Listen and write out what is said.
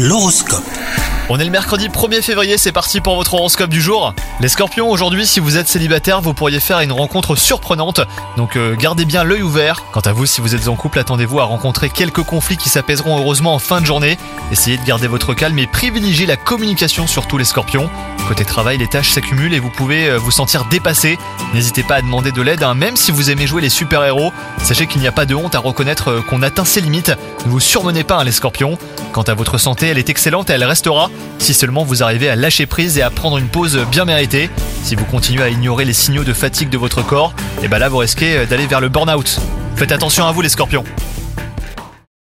L'horoscope. On est le mercredi 1er février, c'est parti pour votre horoscope du jour. Les scorpions, aujourd'hui, si vous êtes célibataire, vous pourriez faire une rencontre surprenante, donc euh, gardez bien l'œil ouvert. Quant à vous, si vous êtes en couple, attendez-vous à rencontrer quelques conflits qui s'apaiseront heureusement en fin de journée. Essayez de garder votre calme et privilégiez la communication sur tous les scorpions. Côté travail, les tâches s'accumulent et vous pouvez euh, vous sentir dépassé. N'hésitez pas à demander de l'aide, hein, même si vous aimez jouer les super-héros. Sachez qu'il n'y a pas de honte à reconnaître euh, qu'on atteint ses limites. Ne vous surmenez pas, hein, les scorpions. Quant à votre santé, elle est excellente et elle restera si seulement vous arrivez à lâcher prise et à prendre une pause bien méritée. Si vous continuez à ignorer les signaux de fatigue de votre corps, et ben là vous risquez d'aller vers le burn-out. Faites attention à vous les scorpions.